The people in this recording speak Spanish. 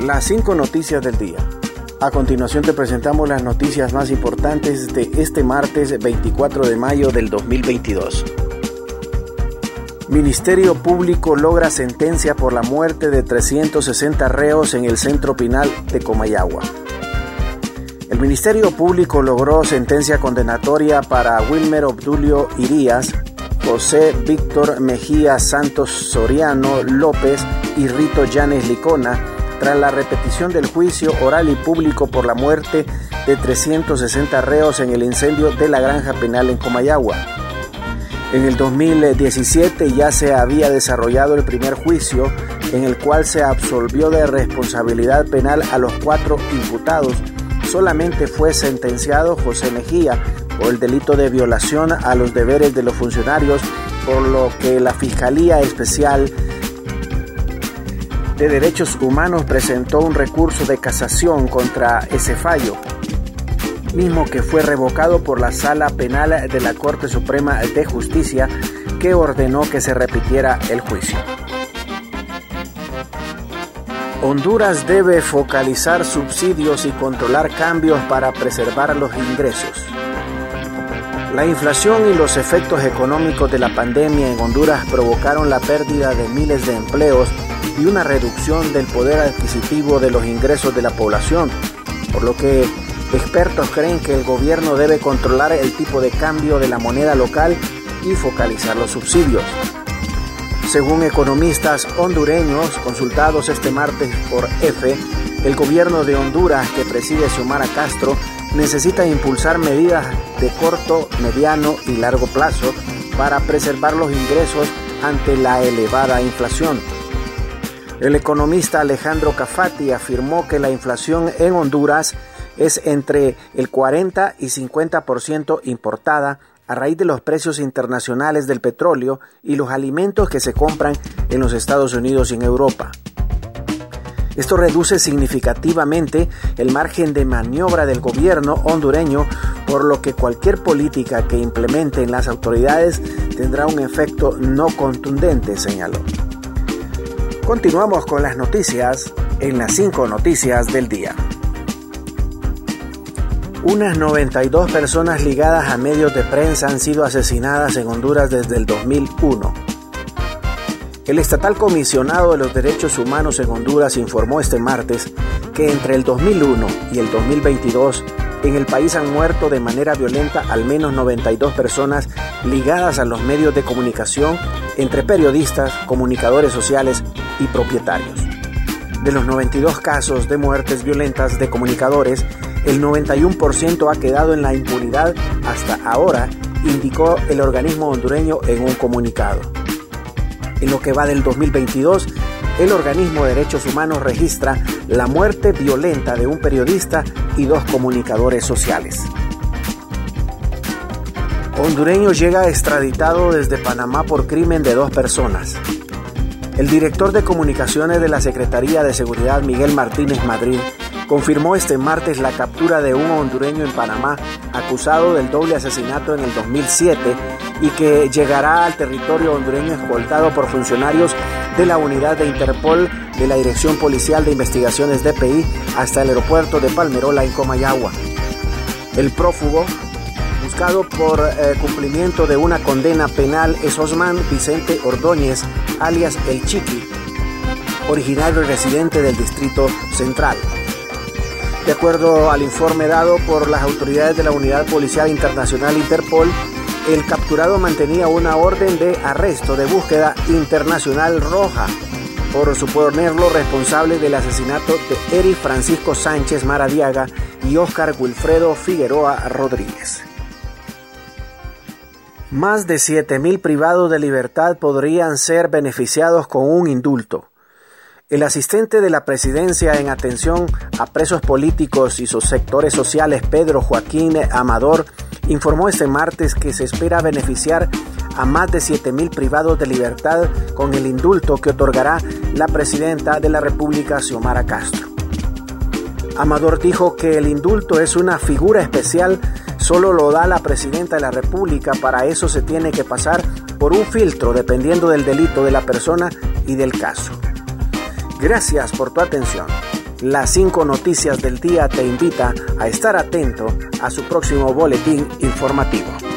Las cinco noticias del día. A continuación te presentamos las noticias más importantes de este martes 24 de mayo del 2022. Ministerio Público logra sentencia por la muerte de 360 reos en el centro penal de Comayagua. El Ministerio Público logró sentencia condenatoria para Wilmer Obdulio Irías, José Víctor Mejía Santos Soriano López y Rito Llanes Licona tras la repetición del juicio oral y público por la muerte de 360 reos en el incendio de la granja penal en Comayagua. En el 2017 ya se había desarrollado el primer juicio en el cual se absolvió de responsabilidad penal a los cuatro imputados. Solamente fue sentenciado José Mejía por el delito de violación a los deberes de los funcionarios, por lo que la Fiscalía Especial de Derechos Humanos presentó un recurso de casación contra ese fallo, mismo que fue revocado por la Sala Penal de la Corte Suprema de Justicia que ordenó que se repitiera el juicio. Honduras debe focalizar subsidios y controlar cambios para preservar los ingresos. La inflación y los efectos económicos de la pandemia en Honduras provocaron la pérdida de miles de empleos y una reducción del poder adquisitivo de los ingresos de la población, por lo que expertos creen que el gobierno debe controlar el tipo de cambio de la moneda local y focalizar los subsidios. Según economistas hondureños consultados este martes por EFE, el gobierno de Honduras que preside Xiomara Castro necesita impulsar medidas de corto, mediano y largo plazo para preservar los ingresos ante la elevada inflación. El economista Alejandro Cafati afirmó que la inflación en Honduras es entre el 40 y 50% importada a raíz de los precios internacionales del petróleo y los alimentos que se compran en los Estados Unidos y en Europa. Esto reduce significativamente el margen de maniobra del gobierno hondureño, por lo que cualquier política que implementen las autoridades tendrá un efecto no contundente, señaló. Continuamos con las noticias en las 5 noticias del día. Unas 92 personas ligadas a medios de prensa han sido asesinadas en Honduras desde el 2001. El estatal comisionado de los derechos humanos en Honduras informó este martes que entre el 2001 y el 2022 en el país han muerto de manera violenta al menos 92 personas ligadas a los medios de comunicación entre periodistas, comunicadores sociales y propietarios. De los 92 casos de muertes violentas de comunicadores, el 91% ha quedado en la impunidad hasta ahora, indicó el organismo hondureño en un comunicado. En lo que va del 2022, el organismo de derechos humanos registra la muerte violenta de un periodista y dos comunicadores sociales. Hondureño llega extraditado desde Panamá por crimen de dos personas. El director de comunicaciones de la Secretaría de Seguridad, Miguel Martínez Madrid, confirmó este martes la captura de un hondureño en Panamá acusado del doble asesinato en el 2007 y que llegará al territorio hondureño escoltado por funcionarios de la unidad de Interpol de la Dirección Policial de Investigaciones DPI hasta el aeropuerto de Palmerola en Comayagua. El prófugo, buscado por eh, cumplimiento de una condena penal, es Osman Vicente Ordóñez, alias El Chiqui, originario y residente del Distrito Central. De acuerdo al informe dado por las autoridades de la Unidad Policial Internacional Interpol, el capturado mantenía una orden de arresto de búsqueda internacional roja por suponerlo responsable del asesinato de Eric Francisco Sánchez Maradiaga y Óscar Wilfredo Figueroa Rodríguez. Más de 7.000 privados de libertad podrían ser beneficiados con un indulto. El asistente de la presidencia en atención a presos políticos y sus sectores sociales, Pedro Joaquín Amador, informó este martes que se espera beneficiar a más de 7.000 privados de libertad con el indulto que otorgará la presidenta de la República, Xiomara Castro. Amador dijo que el indulto es una figura especial, solo lo da la presidenta de la República, para eso se tiene que pasar por un filtro dependiendo del delito de la persona y del caso. Gracias por tu atención. Las cinco noticias del día te invita a estar atento a su próximo boletín informativo.